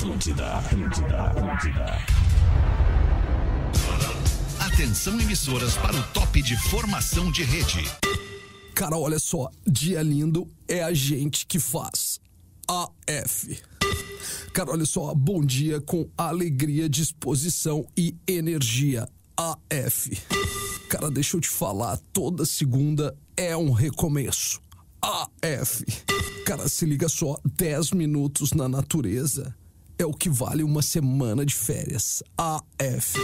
Atlântida, Atlântida, Atlântida. Atenção emissoras para o top de formação de rede. Cara, olha só, dia lindo é a gente que faz. AF. Cara, olha só, bom dia com alegria, disposição e energia. AF. Cara, deixa eu te falar, toda segunda é um recomeço. AF. Cara, se liga só, 10 minutos na natureza é o que vale uma semana de férias. AF.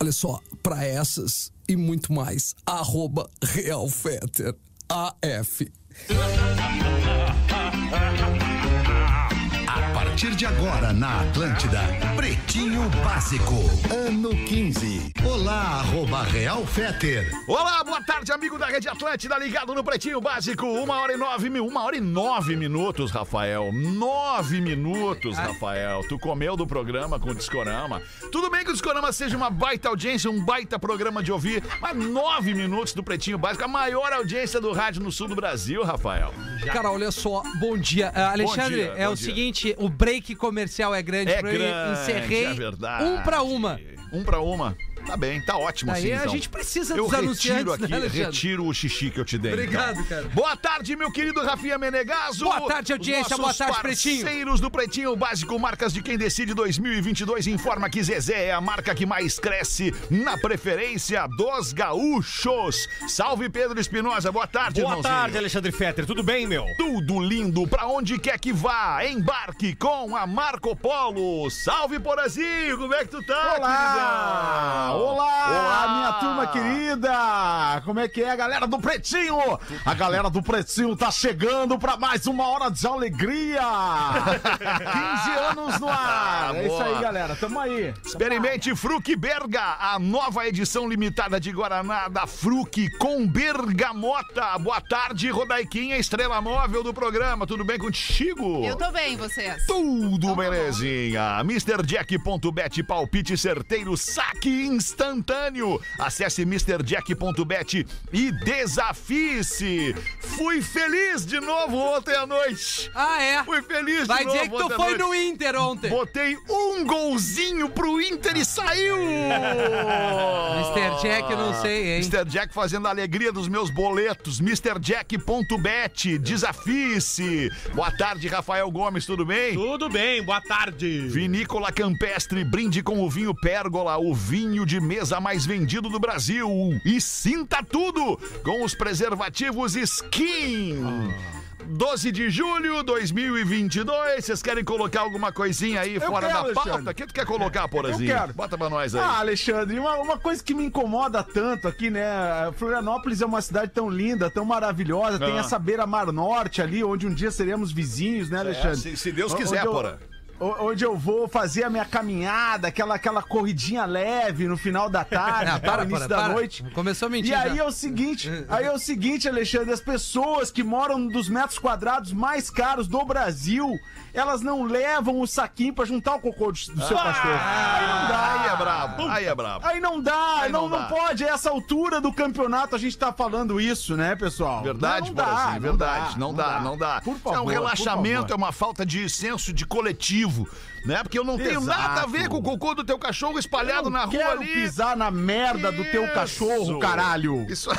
Olha só, pra essas e muito mais, arroba Realfetter. AF. A partir de agora na Atlântida, Pretinho Básico, ano 15. Olá, arroba Real Feter. Olá, boa tarde, amigo da Rede Atlântida, ligado no Pretinho Básico. Uma hora e nove mil, uma hora e nove minutos, Rafael. Nove minutos, Rafael. Tu comeu do programa com o Discorama. Tudo bem que o Discorama seja uma baita audiência, um baita programa de ouvir, mas nove minutos do Pretinho Básico, a maior audiência do rádio no sul do Brasil, Rafael. Cara, olha só, bom dia. Ah, Alexandre, dia, é bom o dia. seguinte, o break comercial é grande. É pra eu grande, encerrei é verdade. um pra uma. Um pra uma. Tá bem, tá ótimo Aí assim, a então. gente precisa Eu dos retiro anunciantes, aqui, né, Alexandre? retiro o xixi que eu te dei. Obrigado, então. cara. Boa tarde, meu querido Rafinha Menegaso. Boa tarde, audiência. Boa tarde, Pretinho. Parceiros do Pretinho Básico, marcas de quem decide 2022, informa que Zezé é a marca que mais cresce na preferência dos gaúchos. Salve, Pedro Espinosa. Boa tarde, Boa irmãozinho. tarde, Alexandre Fetter. Tudo bem, meu? Tudo lindo, pra onde quer que vá, embarque com a Marco Polo. Salve, Porazinho, como é que tu tá, Olá! queridão? Olá, Olá! minha turma querida! Como é que é, galera do Pretinho? A galera do Pretinho tá chegando pra mais uma hora de alegria! 15 anos no ar! É isso aí, galera, tamo aí! Experimente Fruc Berga, a nova edição limitada de Guaraná da Fruc com bergamota. Boa tarde, Rodaiquinha, estrela móvel do programa. Tudo bem contigo? Eu tô bem, vocês. Tudo belezinha. MrJack.bet, palpite certeiro, saque instantâneo. Acesse MrJack.bet e desafie-se. Fui feliz de novo ontem à noite. Ah, é? Fui feliz Vai de novo dizer que tu foi no Inter ontem. Botei um golzinho pro Inter e saiu! Mr. Jack, não sei, hein? Mr. Jack fazendo a alegria dos meus boletos. MrJack.bet, desafie-se. Boa tarde, Rafael Gomes, tudo bem? Tudo bem, boa tarde. Vinícola Campestre, brinde com o vinho Pérgola, o vinho de mesa mais vendido do Brasil. E sinta tudo com os preservativos Skin. 12 de julho 2022. Vocês querem colocar alguma coisinha aí fora quero, da pauta? Alexandre. O que tu quer colocar, Porazinho? Eu quero. Bota pra nós aí. Ah, Alexandre, uma, uma coisa que me incomoda tanto aqui, né? Florianópolis é uma cidade tão linda, tão maravilhosa, tem Ah. essa beira-mar norte ali, onde um dia seremos vizinhos, né, Alexandre? se- se Deus quiser, onde eu- Porã. Onde eu vou fazer a minha caminhada, aquela, aquela corridinha leve no final da tarde, Ah, tal, para, início para, da para. noite. Começou a mentir E aí já. é o seguinte, aí é o seguinte, Alexandre, as pessoas que moram num dos metros quadrados mais caros do Brasil, elas não levam o saquinho pra juntar o cocô do, do seu cachorro. Aí não dá. Aí é brabo, aí é brabo. Aí não dá, Aí não, não não, dá. pode. A essa altura do campeonato a gente tá falando isso, né, pessoal? Verdade, não, não dá, Porazinho, não verdade. dá, Não dá, não dá. Por é favor, um por relaxamento, favor. é uma falta de senso de coletivo, né? Porque eu não tenho Exato. nada a ver com o cocô do teu cachorro espalhado Eu na rua quero ali. pisar na merda do teu Isso. cachorro, caralho. Isso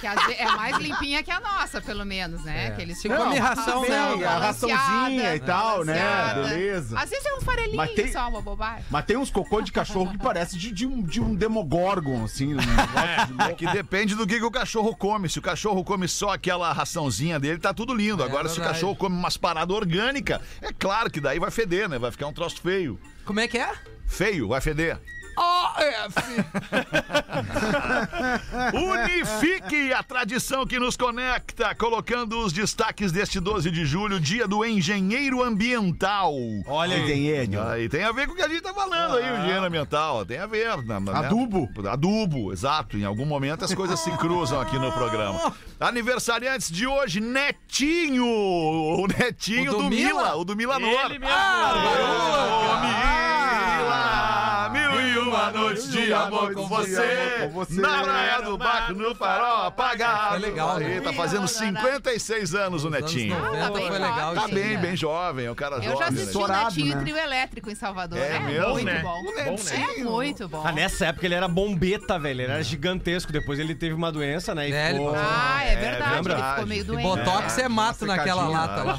Que é mais limpinha que a nossa, pelo menos, né? Aqueles Se come ração, tudo né? a raçãozinha e tal, né? Beleza. Às vezes é um farelinho Mas tem- só, uma bobagem. Mas tem uns cocô de cachorro que parece de, de um, de um demogorgon, assim. Um negócio de É que depende do que, que o cachorro come. Se o cachorro come só aquela raçãozinha dele, tá tudo lindo. Agora, se o cachorro come umas paradas orgânicas, é claro que daí vai feder, né? Vai ficar um troço feio. Como é que é? Feio, vai feder. Unifique a tradição que nos conecta, colocando os destaques deste 12 de julho, dia do engenheiro ambiental. Olha aí. Engenheiro. Aí tem a ver com o que a gente tá falando aí, o engenheiro ambiental. Tem a ver. na- na- né? Adubo. Adubo, exato. Em algum momento as coisas se cruzam aqui no programa. Aniversariantes de hoje, Netinho. O Netinho O do do, Mila. Mila? O do Mila Nor. Ele mesmo. Ô, Mila! Mil e uma noites de amor com você. Com você. Na praia do Baco, no farol apagado. Foi legal, né? Aí, tá fazendo 56 anos o Netinho. 90 Tá bem foi legal. jovem. Tá bem, né? bem jovem, é um cara Eu já jovem. assisti né? o Netinho né? e Trio Elétrico em Salvador. É É, mesmo, muito né? bom. É Netinho. muito bom. Ah, nessa época ele era bombeta, velho. Ele era gigantesco. Depois ele teve uma doença, né? E É, ele ficou... Ah, é verdade. lembra? Ele ficou meio doente. botox é mato naquela lata lá.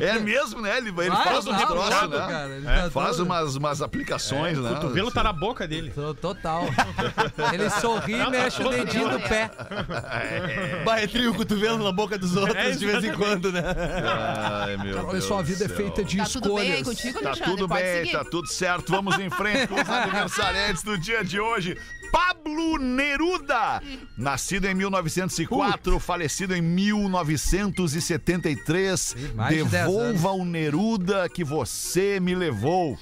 É mesmo, né? Ele, ele Ah, faz um troço, puxado, né? cara. É, tá faz umas, umas aplicações, né? O cotovelo tá na boca dele. Total. Ele sorri e mexe o dedinho do pé. Vai, trio o cotovelo na boca dos outros de vez em quando, né? Ai, meu Cara, olha Deus só, a do vida é céu. feita de Tá tudo bem aí escolhas. contigo, Tá tudo Pode bem, seguir. tá tudo certo. Vamos em frente com os aniversariantes do dia de hoje. Pablo Neruda, nascido em 1904, falecido em 1973. mais de 10 Devolva o Neruda que você me levou.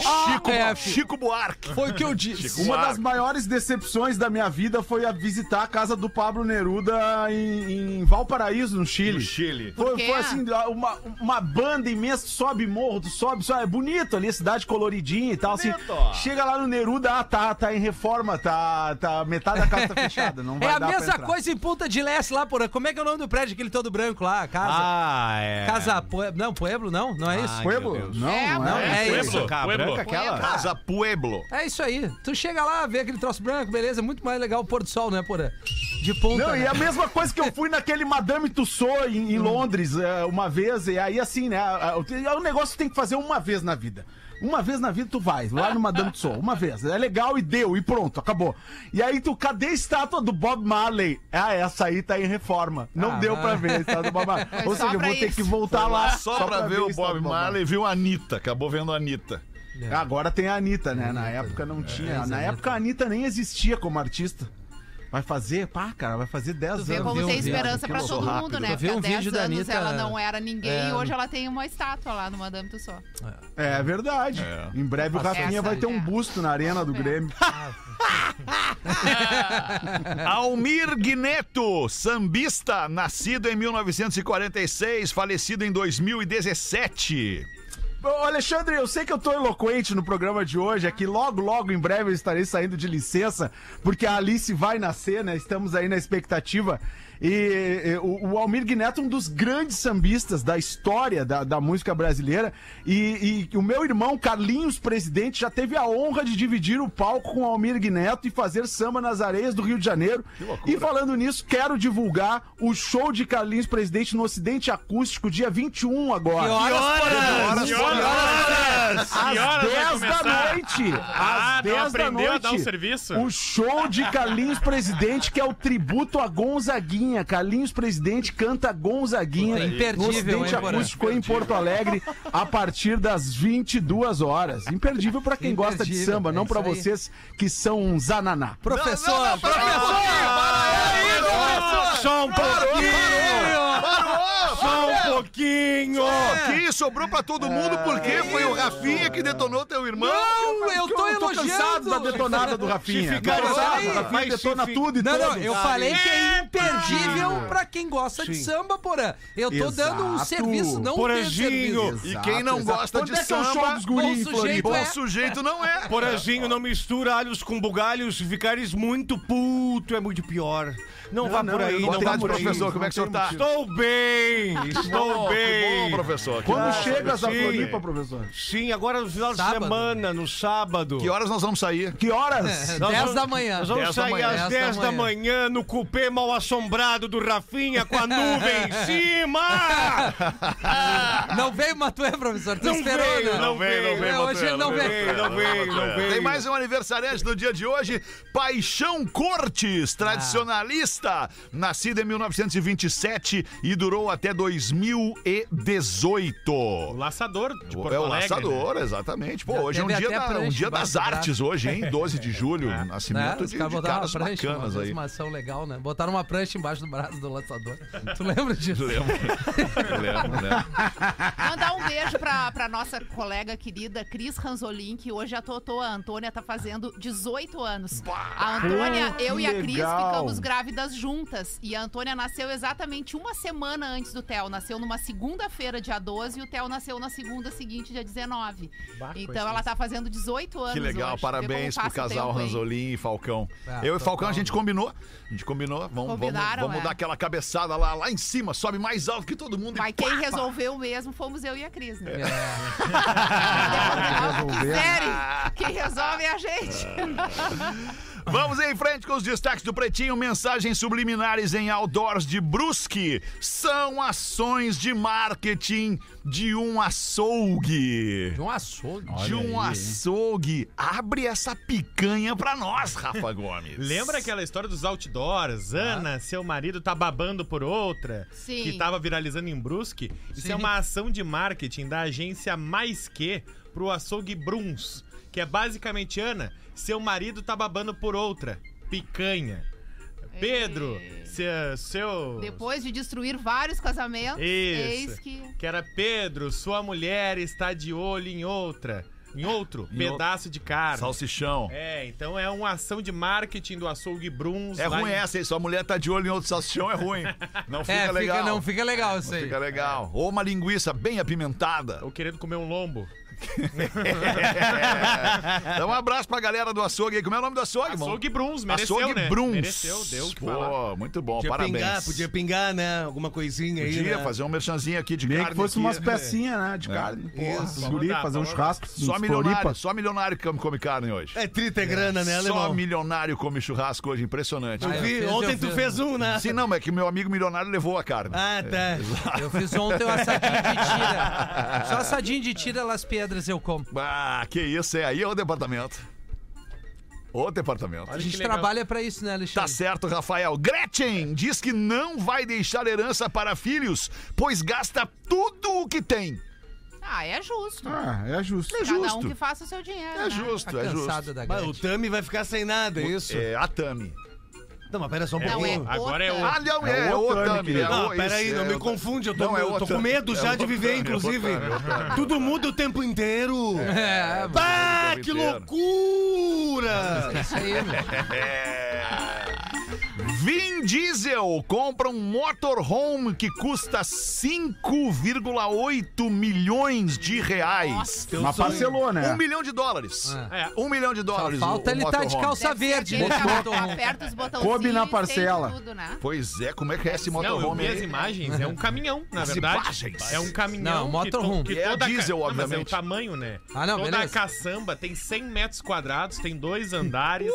Chico, é, Chico Buarque. Foi o que eu disse. Uma das maiores decepções da minha vida foi a visitar a casa do Pablo Neruda em, em Valparaíso, no Chile. No Chile. Foi, foi assim, uma, uma banda imensa, sobe morro, sobe, sobe, é bonito ali, a cidade coloridinha e tal, assim. Chega lá no Neruda, ah, tá, tá em reforma, tá, tá, metade da casa tá fechada, não vai É a mesma coisa em Punta de Leste lá, porra. Como é que é o nome do prédio, aquele todo branco lá? Casa. Ah, é. Casa. Não, Pueblo, não? Não é isso? Ai, Pueblo? Deus. Não, É, não Não, é. é isso. Cara, Pueblo. branca aquela? Casa Pueblo. É isso aí. Tu chega lá, vê aquele troço branco, beleza. Muito mais legal o pôr do sol, né, porra? De ponta. Não, né? e a mesma coisa que eu fui naquele Madame Tussauds em, em Londres é, uma vez, e aí assim, né? é um negócio que tem que fazer uma vez na vida. Uma vez na vida tu vai, lá no Madame Tussauds, uma vez. É legal e deu, e pronto, acabou. E aí tu, cadê a estátua do Bob Marley? Ah, essa aí tá em reforma. Não Ah, deu pra ver a estátua do Bob Marley. Ou só seja, eu pra vou ter isso. que voltar lá. Só, pra, ver a o Bob Marley, viu a Anitta. Acabou vendo a Anitta. Agora tem a Anitta, né? Na época não tinha. essa Na época a Anitta nem existia como artista. Vai fazer, pá, cara, vai fazer 10 Tu anos. vê como tem esperança pra todo rápido. mundo, né? Porque há um 10 vídeo da anos Anitta- ela não era ninguém É. e hoje ela tem uma estátua lá no Madame Tussauds. É verdade. Em breve o Rafinha Essa, vai ter um é. busto na arena do. Grêmio. Almir Guineto, sambista, nascido em 1946, falecido em 2017. Alexandre, eu sei que eu tô eloquente no programa de hoje, aqui logo, logo em breve eu estarei saindo de licença, porque a Alice vai nascer, né? Estamos aí na expectativa. E, e, o, o Almir Guineto é um dos grandes sambistas da história da, da música brasileira. E, e o meu irmão Carlinhos Presidente já teve a honra de dividir o palco com o Almir Guineto e fazer samba nas areias do Rio de Janeiro. E falando nisso, quero divulgar o show de Carlinhos Presidente no Ocidente Acústico, dia 21 agora. Que horas, Que horas? Às Que horas vai 10 da noite. Ah, Às não 10 da aprendeu a noite. dar um serviço? O show de Carlinhos Presidente, que é o tributo a Gonzaguinha. Carlinhos Presidente canta Gonzaguinha. Imperdível, no Ocidente? Acústico em Porto Alegre, a partir das 22 horas. Imperdível pra quem gosta de Imperdível, samba, é não aí. vocês que são um zananá. Professor, Não, não, não, professor! Só um pouquinho! Só um pouquinho! Que sobrou pra todo mundo porque foi o Rafinha que detonou teu irmão. Não, eu tô eu tô cansado da elogiando. detonada do Rafinha. ficar Tô cansado, o Rafinha detona se fi- tudo e Não, não, todos. eu falei que é imperdível pra quem gosta de Sim. samba, porã. Eu tô dando um Exato. serviço, não um serviço. E quem não Exato, gosta exato. de é é samba, em bom sujeito Floripa? Bom é. sujeito não é. Poranjinho não mistura alhos com bugalhos, ficares muito puto é muito pior. Não, vá não, por aí, não Boa tem vá tarde, por aí. professor. Como é que o senhor tá? Estou bem, estou Bom, que bem. bom, professor. Quando bom. chegas a. Floripa, professor? Sim, agora no final de Sábado. semana, no sábado. Que horas nós vamos sair? Que horas? Nós 10 vamos- da manhã. Nós vamos 10 da sair manhã. às 10 10 da da manhã no cupê mal assombrado do Rafinha com a nuvem em cima! Não veio Matuê, professor? Tô Não esperando. veio, né? não veio, É, hoje ele não veio. Não veio, não veio. Tem mais um aniversariante no dia de hoje, Paixão Cortes, tradicionalista, nascido em 1927 e durou até 2018. O laçador de Porto É o Alegre, laçador, exatamente. Pô, Já hoje é um dia, da- um prancha dia embaixo das artes hoje, hein? 12 de julho, Né? nascimento Os de, de botaram uma caras prancha, bacanas uma, aí. uma ação legal, né? Botaram uma prancha embaixo do braço do lançador. Tu lembra disso? Lembro, lembro, né? Mandar um beijo pra, pra nossa colega querida Cris Ranzolin, que hoje a Totô, a Antônia, tá fazendo 18 anos. A Antônia, eu e a Cris ficamos grávidas juntas. E a Antônia nasceu exatamente uma semana antes do Theo. Nasceu numa segunda-feira, dia 12, e o Theo nasceu na segunda seguinte, dia 19. Bah, então ela tá fazendo 18 anos. Que legal, hoje. Parabéns pro casal? Ranzolin e Falcão. Ah, eu e. Falcão a gente combinou. A gente combinou. Vamos, vamos, Combinaram, vamos é. dar aquela cabeçada lá, lá em cima, sobe mais alto que todo mundo. e Mas pá, quem pá. resolveu mesmo fomos eu e a Cris, né? resolver. Sério, quem resolve é a gente. Vamos em frente com os destaques do Pretinho. Mensagens subliminares em outdoors de Brusque são ações de marketing de um açougue. De um açougue. de um açougue. Abre essa picanha pra nós, Rafa Gomes. Lembra aquela história dos outdoors? Ana, seu marido tá babando por outra, Sim. que tava viralizando em Brusque. Isso Sim. é uma ação de marketing da agência Mais Que pro açougue Bruns, que é basicamente, Ana, seu marido tá babando por outra, picanha. Pedro, seu, seu Depois de destruir vários casamentos, eis Isso. que. que era Pedro, sua mulher está de olho em outra, em outro Em pedaço de carne. Salsichão. É, então é uma ação de marketing do açougue Bruns. É lá ruim em- essa, hein? Sua mulher tá de olho em outro salsichão, é ruim. Não fica É, legal. fica, não fica legal isso Não aí. fica legal. Ou uma linguiça bem apimentada. Ou querendo comer um lombo. É. Dá um abraço pra galera do açougue aí. Como é o nome do açougue, irmão? Açougue Bruns, mereceu, Açougue né? Bruns. Mereceu, deu o que falar. Pô, muito bom, Podia parabéns. pingar, podia pingar, né? Alguma coisinha aí. Podia né? fazer um merchanzinho aqui de Nem carne. que fosse aqui. umas pecinhas, né? De carne. Porra, Isso. guri, fazer um churrasco. Só milionário, Floripa. só milionário que come carne hoje. É trita é grana, né, Só alemão? milionário come churrasco hoje, impressionante. Eu Ah, vi, ontem tu fez um, né? Sim, não, mas é que meu amigo milionário levou a carne. Ah, tá. Eu fiz ontem o assadinho de tira. Só assadinho de tira las pedras eu como. Ah, que isso, é aí é o departamento. O departamento. A gente trabalha pra isso, né, Tá Alexandre? certo, Rafael. Gretchen diz que não vai deixar herança para filhos, pois gasta tudo o que tem. Ah, é justo. Ah, é justo. É Cada um justo. que faça o seu dinheiro. É né? justo, Tá é justo. da Mas o Gretchen. Tami vai ficar sem nada, é isso? É a Tami. Não, mas pera só um Não, pouquinho. é Agora é outra. o- Ah, não, é, É é o é Não, peraí, não é me o- confunde, eu tô, Não, é eu tô com medo já É de viver, é inclusive. É. Tudo muda o tempo inteiro. É, Bah, que loucura! isso aí, meu. É. Vin Diesel compra um motorhome que custa 5,8 milhões de reais. Mas parcelou, né? Um milhão de dólares. É. Um milhão de Só dólares. falta o- o ele tá de motorhome. calça Deve verde. que motorhome. Aperta os botãozinhos Coube na parcela. Tudo, né? Pois é, como é que é esse Não, eu motorhome vi as imagens, é um caminhão, na As verdade. imagens. É um caminhão. Não, que to- motorhome. que É a toda diesel, Não, mas é o obviamente. tamanho, né? Ah, não, Toda beleza. a caçamba tem 100 metros quadrados, tem dois andares,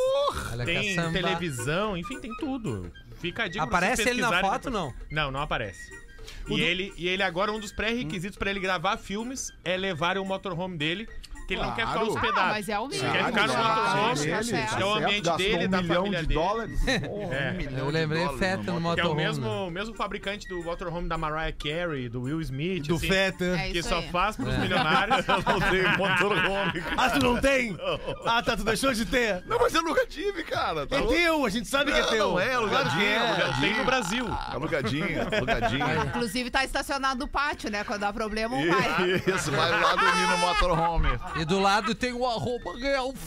Olha a tem caçamba. televisão, enfim, tem tudo. Fica a dica Aparece ele na foto, depois. Não, não aparece. E ele, e ele agora, um dos pré-requisitos pra ele gravar filmes é levar o motorhome dele, que ele não quer ficar Claro. hospedado. Ah, mas é o mínimo. Quer ficar no motorhome, tá certo. tá é o ambiente gastou dele, um da milhão família de dele. dólares. É. Eu lembrei dólares feta no no Que é o motorhome. né? mesmo, mesmo fabricante do motorhome da Mariah Carey, do Will Smith. Do assim, Feta. É Que isso só aí. faz pros milionários. Eu não tenho motorhome. Ah, tu não tem? Ah, tá, tu deixou de ter. Não, mas eu nunca tive, cara. Tá É louco? teu, a gente sabe que é teu. não é, alugadinho, é. alugadinho. Tem no Brasil. Alugadinho, alugadinho. Inclusive tá estacionado no pátio, né? Quando dá problema, um vai. Isso, vai lá dormir no motorhome. E do lado tem o arroba real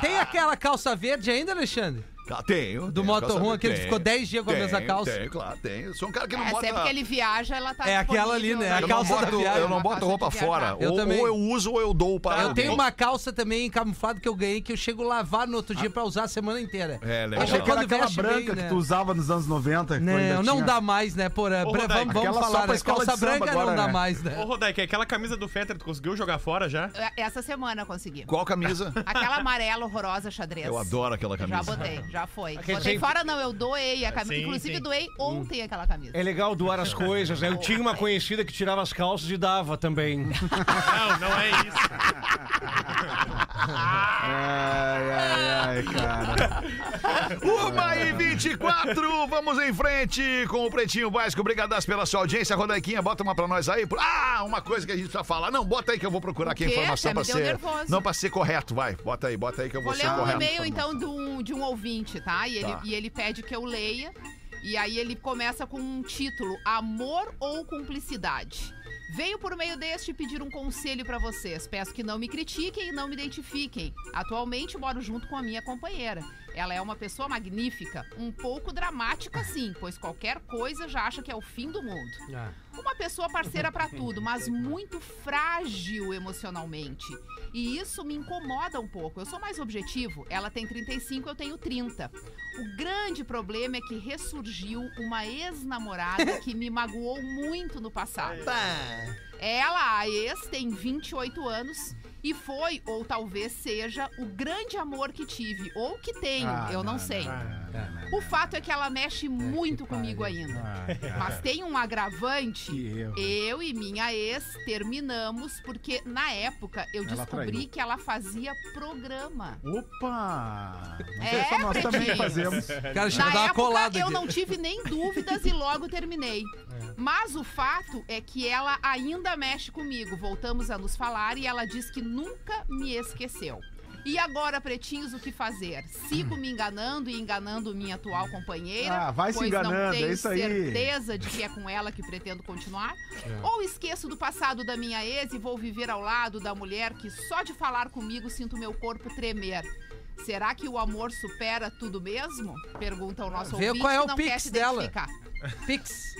tem aquela calça verde ainda, Alexandre? Tá, Tenho. Do tenho, motorhome, aquele que ficou 10 dias com a mesma calça. Tenho, claro, tenho. Eu sou um cara que não É, bota... sempre que ele viaja, ela tá É aquela ali, disponível, né? A eu, não calça da boto, viagem. eu não boto roupa fora. Eu ou, também. ou eu uso ou eu dou para Eu alguém. tenho uma calça também camuflada que eu ganhei que eu chego a lavar no outro dia pra usar a semana inteira. É, legal. Achei quando que era aquela branca bem, né? que tu usava nos anos 90. que ainda Não, não dá mais, né, Porã? Ô, Rodaica, Vamos, vamos falar, né? Calça branca agora, não dá né? mais, né? Ô, Rodaica, aquela camisa do Fetter, tu conseguiu jogar fora já? É, Essa semana eu consegui. Qual camisa? Aquela amarela horrorosa xadrez. Eu adoro aquela Já camisa. botei, já foi. Aquele Botei fora não, eu doei a camisa. Sim, Inclusive sim. doei ontem aquela camisa. É legal doar as coisas, né? Eu tinha uma conhecida que tirava as calças e dava também. Não, não é isso. Ai, ai, ai, cara. Uma e 24, vamos em frente com o Pretinho Básico. Obrigadas pela sua audiência. Rodaiquinha, bota uma pra nós aí. Ah, uma coisa que a gente precisa falar. Não, bota aí que eu vou procurar aqui a quê? informação Até pra me deu ser. nervoso. Não, pra ser correto, vai. Bota aí, bota aí que eu vou, Vou ser ler um correto. e-mail, então, de um, de um ouvinte, tá? E, ele, Tá. e ele pede que eu leia. E aí ele começa com um título: Amor ou Cumplicidade? Venho por meio deste pedir um conselho pra vocês. Peço que não me critiquem e não me identifiquem. Atualmente moro junto com a minha companheira. Ela é uma pessoa magnífica, um pouco dramática sim, pois qualquer coisa já acha que é o fim do mundo. Uma pessoa parceira pra tudo, mas muito frágil emocionalmente. E isso me incomoda um pouco. Eu sou mais objetivo. Ela tem 35, eu tenho 30. O grande problema é que ressurgiu uma ex-namorada que me magoou muito no passado. Ela, a ex, tem 28 anos e foi, ou talvez seja, o grande amor que tive, ou que tenho, Ah, eu não, não, sei. não, O fato é que ela mexe muito comigo ainda. Mas tem um agravante. Que erro. Eu e minha ex terminamos porque na época eu Ela descobri traiu. que ela fazia programa. Opa! Não É, só nós também fazemos. Cara, Na dar uma época colada eu aqui. não tive nem dúvidas e logo terminei. Mas o fato é que ela ainda mexe comigo. Voltamos a nos falar e ela diz que nunca me esqueceu. E agora, pretinhos, o que fazer? Sigo me enganando e enganando minha atual companheira? Ah, vai se pois não enganando, é tenho isso aí. certeza de que é com ela que pretendo continuar? É. Ou esqueço do passado da minha ex e vou viver ao lado da mulher que só de falar comigo sinto meu corpo tremer? Será que o amor supera tudo mesmo? Pergunta o nosso Vê ouvinte qual é o não pix quer se dela. identificar. Pix,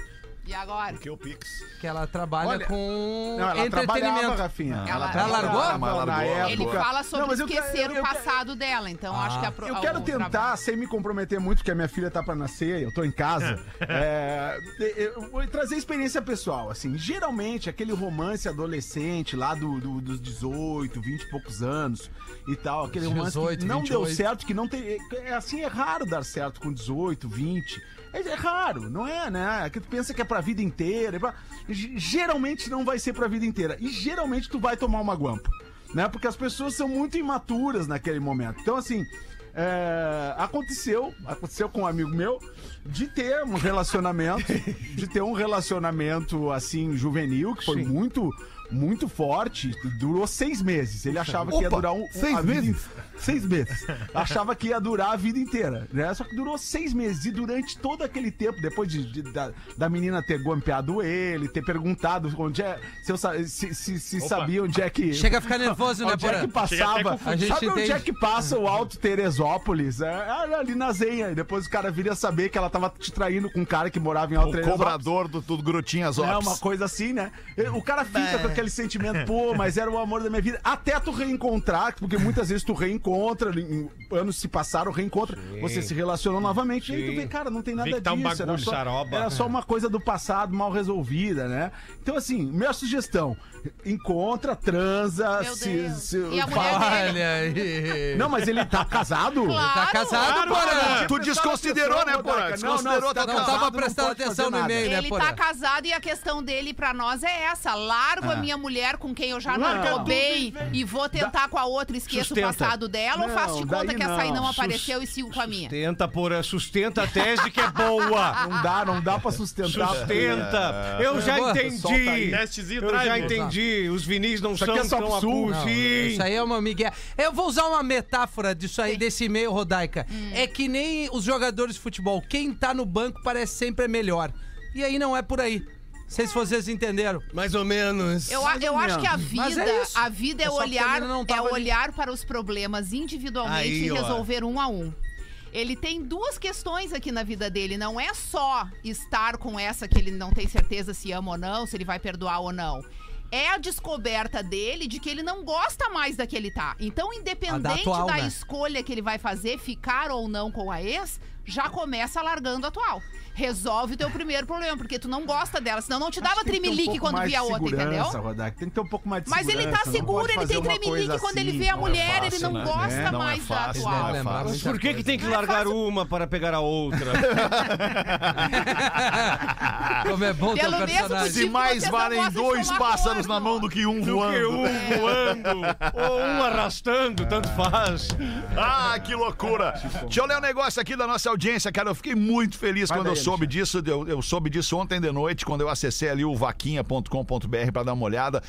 E agora? Que o Pix. que ela trabalha Olha, com Não, ela trabalhava, entretenimento. Rafinha. Ela- Ela largou? Mas largou. Na época. Ele fala sobre Não, eu esquecer eu- eu o passado dela, então acho que a pro- Eu quero tentar, trabalho- sem me comprometer muito, porque a minha filha tá pra nascer, eu tô em casa, é, eu vou trazer experiência pessoal, assim, geralmente aquele romance adolescente lá do, do- dos 18, 20 e poucos anos e tal, aquele romance 18, que não deu 28. certo, que não tem, é assim, é raro dar certo com 18, 20, é, é raro, não é, né? É que tu pensa que é pra vida inteira, é geralmente não vai ser pra vida inteira, e geralmente tu vai tomar uma guampa né? Porque as pessoas são muito imaturas naquele momento. Então, assim, é, aconteceu, aconteceu com um amigo meu, de ter um relacionamento, de ter um relacionamento, assim, juvenil, que foi muito, muito forte, durou seis meses. Ele achava que ia Opa, durar um... seis a vida meses? in- Seis meses. Achava que ia durar a vida inteira, né? Só que durou seis meses. E durante todo aquele tempo, depois de, de- da, da menina ter golpeado ele, ter perguntado onde é. Se, eu se, se- se sabia onde é que. Chega a ficar nervoso, né, Onde é que passava? A gente Sabe onde entende. é que passa o Alto Teresópolis? É, é ali na Zenha. E depois o cara viria saber que ela tava te traindo com um cara que morava em Alto O Teresópolis. cobrador do tudo Grutinhas É Ops. uma coisa assim, né? O cara fica com aquele sentimento, pô, mas era o amor da minha vida. Até tu reencontrar, porque muitas vezes tu reencontra, em- anos se passaram, reencontra, você se relacionou novamente. E aí tu vê, cara, não tem nada que tá um disso. era, bagulho só, xaroba. era só uma coisa do passado mal resolvida, né? Então, assim, minha sugestão: encontra, transa, Meu se. Deus. se E a? Olha aí. Não, mas ele tá casado? Claro. Tá casado, Porã? Tu desconsiderou, né, Porã? Desconsiderou tá total. Não tava casado, prestando pode fazer atenção no e-mail, né, Ele Porã? tá casado e a questão dele pra nós é essa. Largo a minha mulher com quem eu já não bem e vou tentar com a outra, esqueço Sustenta. o passado dela ou Não, faço de conta que essa aí não não. apareceu e sigo com a minha? Sustenta, porra, sustenta a tese que é boa. Não dá, não dá pra sustentar. Sustenta. Eu já Boa. Entendi. Testezinho Eu já entendi. Os vinis não Isso são é tão. Não, isso aí é uma migué. Eu vou usar uma metáfora disso aí, desse e-mail, Rodaica. Hum. É que nem os jogadores de futebol. Quem tá no banco parece sempre melhor. E aí não é por aí. Não sei se vocês entenderam. Mais ou menos. Eu, eu acho que a Mas vida, é a vida é, É olhar, é tava ali. olhar para os problemas individualmente Aí, e ó. resolver um a um. Ele tem duas questões aqui na vida dele. Não é só estar com essa que ele não tem certeza se ama ou não, se ele vai perdoar ou não. É a descoberta dele de que ele não gosta mais da que ele tá. Então, independente atual, da né? escolha que ele vai fazer, ficar ou não com a ex, já começa largando a atual. Resolve o teu primeiro problema, porque tu não gosta dela, senão não te dava um tremelique pouco quando mais via a outra, entendeu? Rodaica. Tem que ter um pouco mais de Mas ele tá seguro, ele tem tremelique quando ele assim. vê a Não é mulher, ele fácil, não né? gosta Não é mais da fácil, atual. não é Lembrar fácil. muita Por que, que tem que largar uma para pegar a outra? Como é bom ter um Pelo mesmo personagem. Se Tipo, mais vocês não valem dois pássaros na mão do que um Do que voando. um voando ou um arrastando, tanto faz. Ah, que loucura! Deixa eu ler um negócio aqui da nossa audiência, cara. Eu fiquei muito feliz Vai quando eu daí, soube disso. Eu, eu soube disso ontem de noite, quando eu acessei ali o vaquinha.com.br pra dar uma olhada.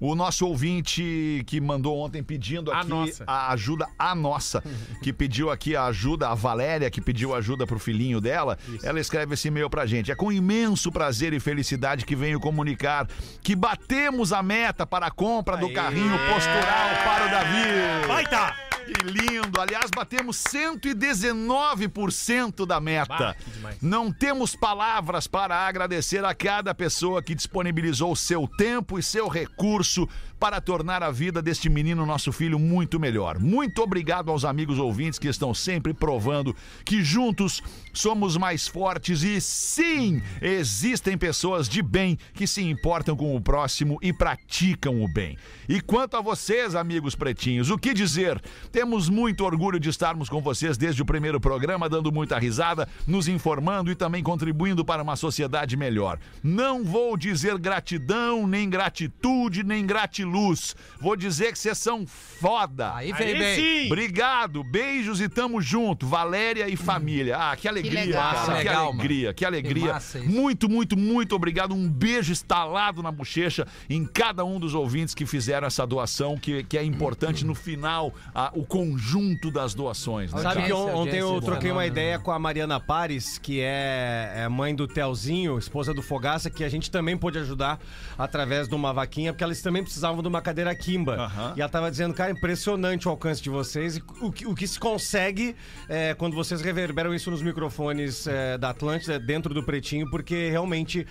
O nosso ouvinte que mandou ontem pedindo A aqui nossa. a ajuda, a nossa, que pediu aqui a ajuda, a Valéria, que pediu ajuda pro filhinho dela. Ela escreve esse e-mail pra gente. É com imenso prazer e felicidade que venho comunicar que batemos a meta para a compra do carrinho postural para o Davi. Vai tá! Que lindo! Aliás, batemos 119% da meta. Bah. Não temos palavras para agradecer a cada pessoa que disponibilizou seu tempo e seu recurso para tornar a vida deste menino, nosso filho, muito melhor. Muito obrigado aos amigos ouvintes que estão sempre provando que juntos somos mais fortes e sim, existem pessoas de bem que se importam com o próximo e praticam o bem. E quanto a vocês, amigos pretinhos, o que dizer? Temos muito orgulho de estarmos com vocês desde o primeiro programa, dando muita risada, nos informando e também contribuindo para uma sociedade melhor. Não vou dizer gratidão, nem gratitude, nem gratiluz. Vou dizer que vocês são foda. Aí vem Aí bem. sim! Obrigado, beijos e tamo junto. Valéria e família. Ah, que alegria, legal. cara. Que Legal, alegria, que alegria. isso. Muito, muito, muito obrigado. Um beijo estalado na bochecha em cada um dos ouvintes que fizeram essa doação, que, que é importante no final, a- o conjunto das doações. né, Sabe que on- ontem eu troquei uma ideia com a Mariana Pares, que é, é mãe do Telzinho, esposa do Fogaça, que a gente também pôde ajudar através de uma vaquinha, porque elas também precisavam de uma cadeira Kimba. E ela tava dizendo, cara, impressionante o alcance de vocês e o que, o que se consegue é, quando vocês reverberam isso nos microfones é, da Atlântida, dentro do Pretinho, porque realmente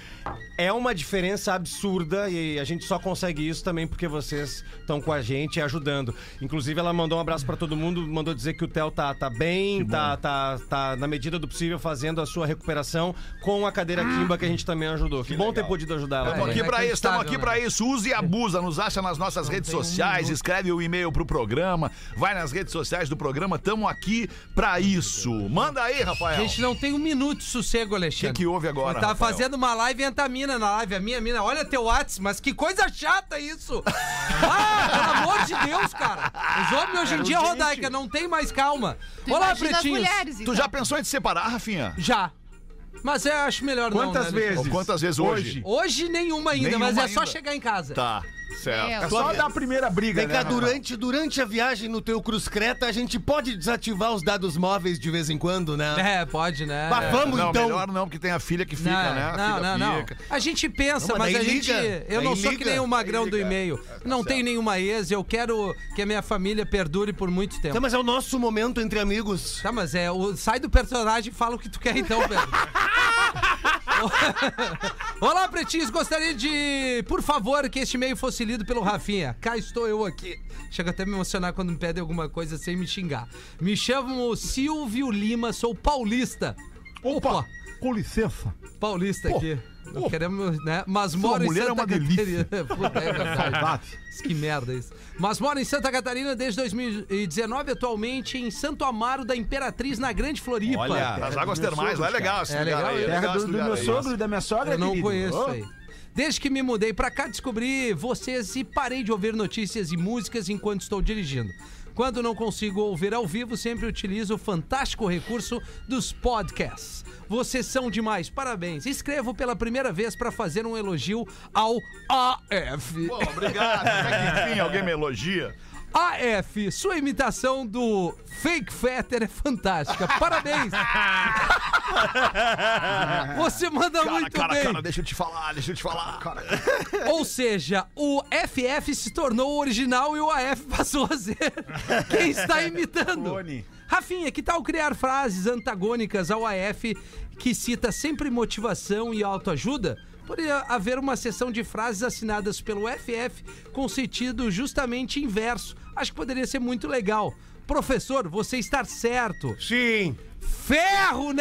é uma diferença absurda e a gente só consegue isso também porque vocês estão com a gente e ajudando. Inclusive, ela mandou um abraço pra todo mundo, mandou dizer que o Theo tá, tá bem, tá, tá, tá na medida do possível fazendo a sua recuperação com a cadeira Kimba que a gente também ajudou. Que, bom ter podido ajudar ela. Estamos É, aqui pra isso, estamos aqui inacreditável, pra isso. Use e abusa, nos acha nas nossas redes sociais, escreve o e-mail pro programa, vai nas redes sociais do programa, estamos aqui pra isso. Manda aí, A Rafael. gente não tem um minuto de sossego, O que, Alexandre. que houve agora? Eu tava Rafael? fazendo uma live e entra a mina na live, a minha mina. Olha teu WhatsApp, mas que coisa chata isso! Ah, pelo amor de Deus, cara! Os homens hoje em dia, Rodaica, não tem mais calma. Tu Olá, imagina as pretinhos. mulheres, Tu então. já pensou em te separar, Rafinha? Já. Mas eu acho melhor não. Quantas né, Alexandre? vezes? Ou quantas vezes hoje? Hoje nenhuma ainda, Nenhuma mas é só ainda. chegar em casa. Tá, certo. É só dar a primeira briga, Vem né? cá, durante, durante a viagem no teu Cruz Creta, a gente pode desativar os dados móveis de vez em quando, né? É, pode, né? Mas vamos não, então. melhor não, porque tem a filha que fica, não, né? A não, filha não, não. fica. A gente pensa, Não, mas mas, a gente. liga, eu não sou que liga, nem o magrão do e-mail. não certo. tenho nenhuma ex, eu quero que a minha família perdure por muito tempo. Tá, mas é o nosso momento entre amigos. Tá, mas é. O, sai do personagem e fala o que tu quer então, Pedro. Olá, pretinhos. Gostaria de, por favor, que este e-mail fosse lido pelo Rafinha. Cá estou eu aqui. Chega até me emocionar quando me pedem alguma coisa sem me xingar. Me chamo Silvio Lima, sou paulista. Opa! Com licença. Paulista aqui. Não queremos, né? Mas Sua moro em mulher é Santa uma delícia. Catarina. Puta, é verdade. Saudade. Que merda isso. Mas moro em Santa Catarina desde 2019, atualmente em Santo Amaro da Imperatriz, na Grande Floripa. Olha, as águas termais, lá é legal É legal, aí. é Terra legal do, do meu sogro e da minha sogra, Eu não querido. conheço Ô, aí. Desde que me mudei pra cá, descobri vocês e parei de ouvir notícias e músicas enquanto estou dirigindo. Quando não consigo ouvir ao vivo, sempre utilizo o fantástico recurso dos podcasts. Vocês são demais, parabéns. Escrevo pela primeira vez pra fazer um elogio ao AF. Pô, obrigado. Que enfim alguém me elogia. AF, sua imitação do Fake Fetter é fantástica. Parabéns. Você manda Cara, muito cara, bem. cara, deixa eu te falar, deixa eu te falar. Ou seja, o FF se tornou o original e o AF passou a ser quem está imitando. Tony. Rafinha, que tal criar frases antagônicas ao AF que cita sempre motivação e autoajuda? Poderia haver uma seção de frases assinadas pelo FF com sentido justamente inverso. Acho que poderia ser muito legal. Professor, você está certo. Sim. Ferro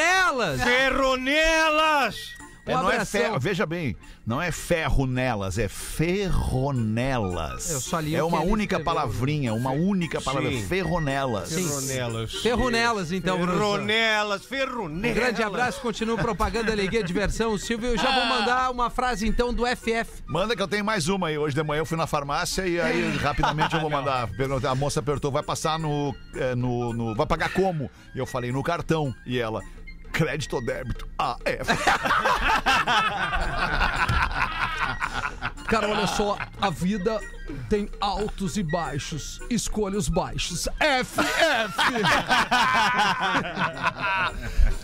nelas! Ferronelas! É, não é ferro, veja bem, não é ferro nelas, é ferronelas. Eu só li é uma única escreveu. palavrinha, uma única palavra, Sim. ferronelas. Sim. Ferronelas. Ferronelas, então, Bruno. Ferronelas, Um ferronelas. grande abraço, continua propaganda, alegria, diversão. Silvio, eu já vou mandar uma frase então do FF. Manda que eu tenho mais uma aí. Hoje de manhã eu fui na farmácia e aí rapidamente eu vou mandar. Perguntar- A moça apertou, vai passar no, é, no, no- Vai pagar como? E eu falei, no cartão. E ela, crédito ou débito? É. Cara, olha só, a vida tem altos e baixos. Escolha os baixos. FF!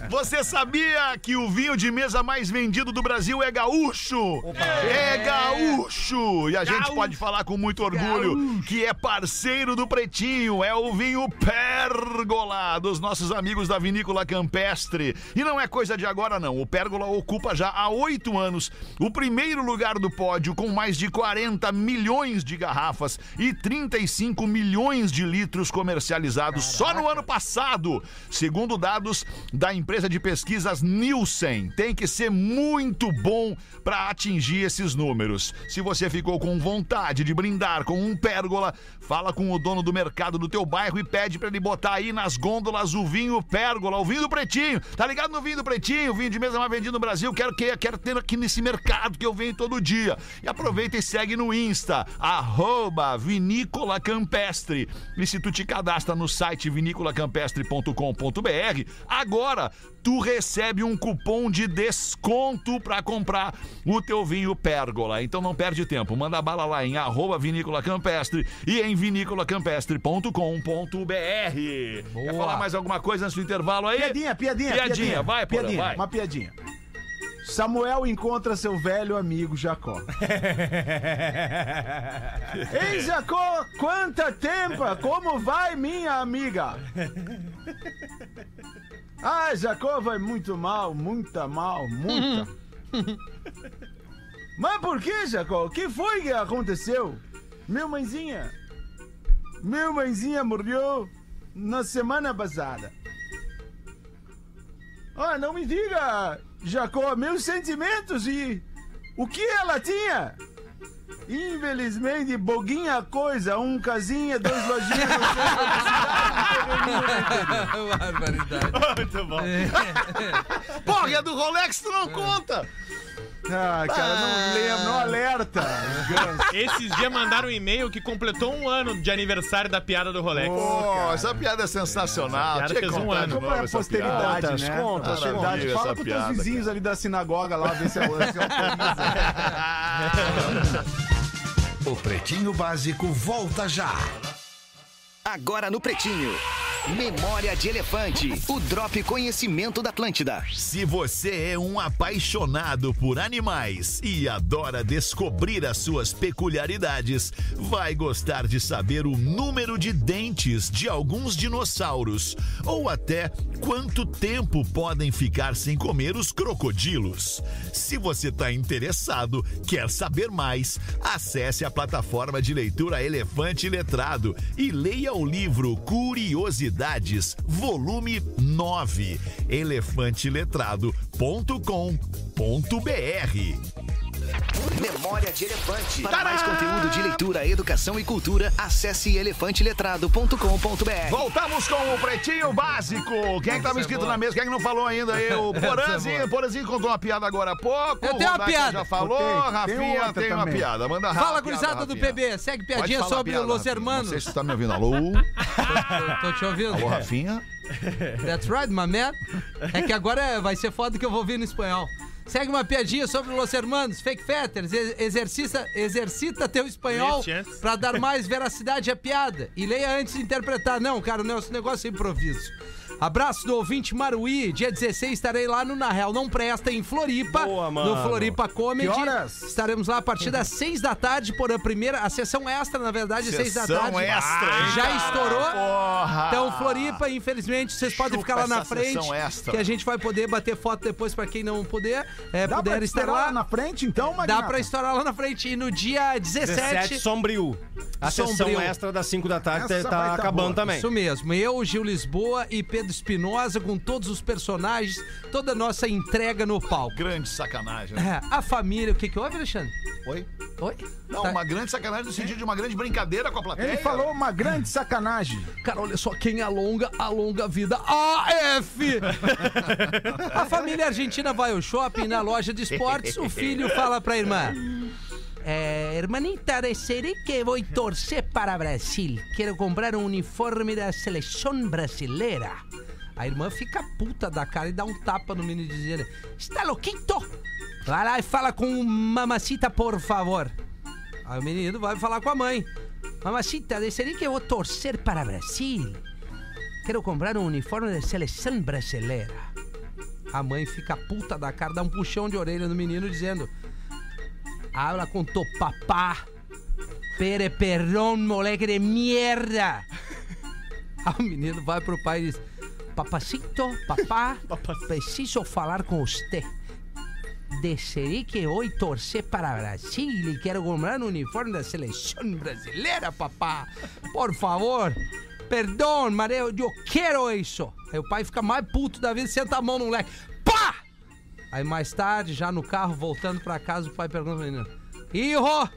Você sabia que o vinho de mesa mais vendido do Brasil é gaúcho? É gaúcho! E a gente pode falar com muito orgulho que é parceiro do Pretinho. É o vinho Pérgola dos nossos amigos da Vinícola Campestre. E não é coisa de agora, não. O Pérgola ocupa já há oito anos o primeiro lugar do pódio com mais de 40 milhões de garrafas e 35 milhões de litros comercializados só no ano passado, segundo dados da empresa de pesquisas Nielsen. Tem que ser muito bom para atingir esses números. Se você ficou com vontade de brindar com um pérgola, fala com o dono do mercado do teu bairro e pede para ele botar aí nas gôndolas o vinho pérgola, o vinho do pretinho. Tá ligado no vinho do pretinho? O vinho de mesa mais vendido no Brasil. Quero que quero ter aqui nesse mercado que eu venho todo dia. E aproveita e segue no Insta, arroba Vinícola Campestre. E se tu te cadastra no site vinícolacampestre.com.br, agora tu recebe um cupom de desconto para comprar o teu vinho Pérgola. Então não perde tempo, manda bala lá em arroba Vinícola Campestre e em vinícolacampestre.com.br. Quer falar mais alguma coisa antes do intervalo aí? Piadinha, piadinha, Piadinha, vai, Porã, piadinha, vai. uma piadinha. Samuel encontra seu velho amigo Jacó. Ei, Jacó, quanta tempo! Como vai, minha amiga? Ah, Jacó vai muito mal, muita mal, muita. Mas por que, Jacó? O que foi que aconteceu? Meu mãezinha. Meu mãezinha morreu na semana passada. Ah, não me diga, Jacó, meus sentimentos e o que ela tinha? Infelizmente, boguinha coisa, um casinha, dois lojinhas. Barbaridade. Muito bom. Porra, é do Rolex, tu não conta! Ah, cara, não lembro, não alerta. Esses dias mandaram um e-mail que completou um ano de aniversário da piada do Rolex. Pô, essa piada é sensacional. Essa piada Tinha que fez um contar ano. Como novo é a essa posteridade, piada. né? conta, Posteridade. maravilha Fala essa com teus piada, vizinhos ali da sinagoga lá, ver se é se é autoriza. O Pretinho Básico volta já. Agora no Pretinho. Memória de Elefante. O Drop Conhecimento da Atlântida. Se você é um apaixonado por animais e adora descobrir as suas peculiaridades, vai gostar de saber o número de dentes de alguns dinossauros ou até quanto tempo podem ficar sem comer os crocodilos. Se você está interessado, quer saber mais, acesse a plataforma de leitura Elefante Letrado e leia o livro Curiosidades, volume 9, elefanteletrado.com.br. Memória de Elefante. Para mais conteúdo de leitura, educação e cultura, acesse elefanteletrado.com.br. Voltamos com o Pretinho Básico. Quem é que tava inscrito na mesa? Quem é que não falou ainda aí? O Poranzinho, Poranzinho contou uma piada agora há pouco. Eu tenho uma piada. já falou. Tem- tem Rafinha tem uma piada. Manda rápido. Fala, gurizada do PB. Segue piadinha sobre Los Hermanos. Não sei se você tá me ouvindo. Alô? Tô te ouvindo. Alô, Rafinha? That's right, my man. É que agora vai ser foda que eu vou ouvir no espanhol. Segue uma piadinha sobre Los Hermanos, Fake Fetters. Ex- Exercita, exercita teu espanhol pra dar mais veracidade à piada. E leia antes de interpretar. Não, cara, não, esse negócio é improviso. Abraço do ouvinte Maruí. Dia 16 estarei lá no Na Real Não Presta, em Floripa. Boa, mano. No Floripa Comedy. Que horas? Estaremos lá a partir das 6 da tarde por a primeira. A sessão extra, na verdade, 6 da Sessão tarde. extra, hein, Já cara? estourou. Porra! Então, Floripa, infelizmente, vocês podem Chupa ficar lá na frente. sessão extra. Que a gente vai poder bater foto depois pra quem não puder. É, Dá puder pra estar esperar lá. na frente, então, Dá Magnata? pra estourar lá na frente. E no dia 17. 17 Sombrio. A Sombrio. sessão extra das 5 da tarde Essa tá tá acabando boa. também. Isso mesmo. Eu, Gil Lisboa e Pedro Evaldo Espinosa, com todos os personagens, toda a nossa entrega no palco. Grande sacanagem. né? É, a família, o que que houve, Alexandre? Oi? Oi? Não, Tá- uma grande sacanagem no sentido de uma grande brincadeira com a plateia. Ele falou uma grande sacanagem. Cara, olha só, quem alonga, alonga a vida. AF! A família argentina vai ao shopping, na loja de esportes, o filho fala pra irmã. É, hermanita, desearé que voy torcer para Brasil. Quero comprar um uniforme da seleção brasileira. A irmã fica puta da cara e dá um tapa no menino dizendo: Está louquito? Vai lá e fala com mamacita, por favor. Aí o menino vai falar com a mãe. Mamacita, desearé que vou torcer para Brasil. Quero comprar um uniforme da seleção brasileira. A mãe fica puta da cara, dá um puxão de orelha no menino dizendo: Habla com tu papá. Pere perdão, moleque de merda. Aí o menino vai pro pai e diz: Papacito, papá, preciso falar com você. Desearé que hoje torcer para Brasil e quero comprar um uniforme da seleção brasileira, papá. Por favor. Perdão, mas eu, eu quero isso. Aí o pai fica mais puto da vida, senta a mão no moleque. Aí mais tarde, já no carro, voltando pra casa, o pai pergunta pro menino: Hijo,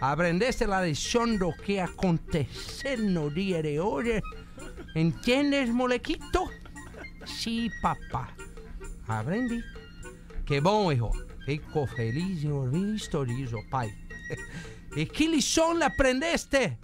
aprendeste a lição do que aconteceu no dia de hoje? Entendes, molequito? Sim, papá. Aprendi. Que bom, hijo. Fico feliz em ouvir isto, diz o pai. E que lição aprendeste?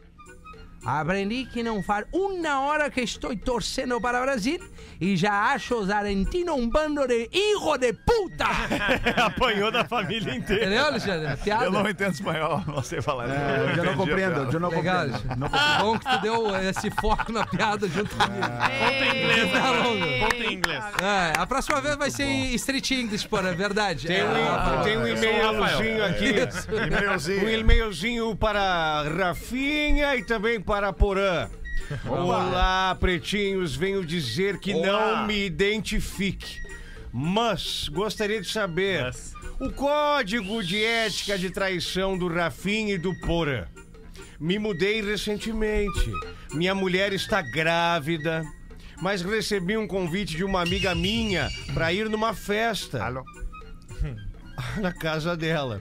Aprendi que não faz uma hora que estou torcendo para o Brasil e já acho os argentinos um bando de hijo de puta! Apanhou da família inteira. Entendeu, Alexandre? A Piada? Eu não entendo espanhol, não sei falar. É, eu já não compreendo, eu não Legal, compreendo. Alexandre. Não compreendo. Bom que tu deu esse foco na piada junto comigo. Conta em inglês Tá agora. longo. Conta em inglês. É, a próxima vez vai ser em Street English, por é verdade. Tem um, É, tem um eu e-mailzinho aqui. E-mailzinho. Um e-mailzinho para Rafinha e também para Porã. Olá, pretinhos. Venho dizer que Olá. não me identifique. Mas gostaria de saber Mas- o código de ética de traição do Rafinha e do Porã. Me mudei recentemente. Minha mulher está grávida. Mas recebi um convite de uma amiga minha para ir numa festa Alô? na casa dela.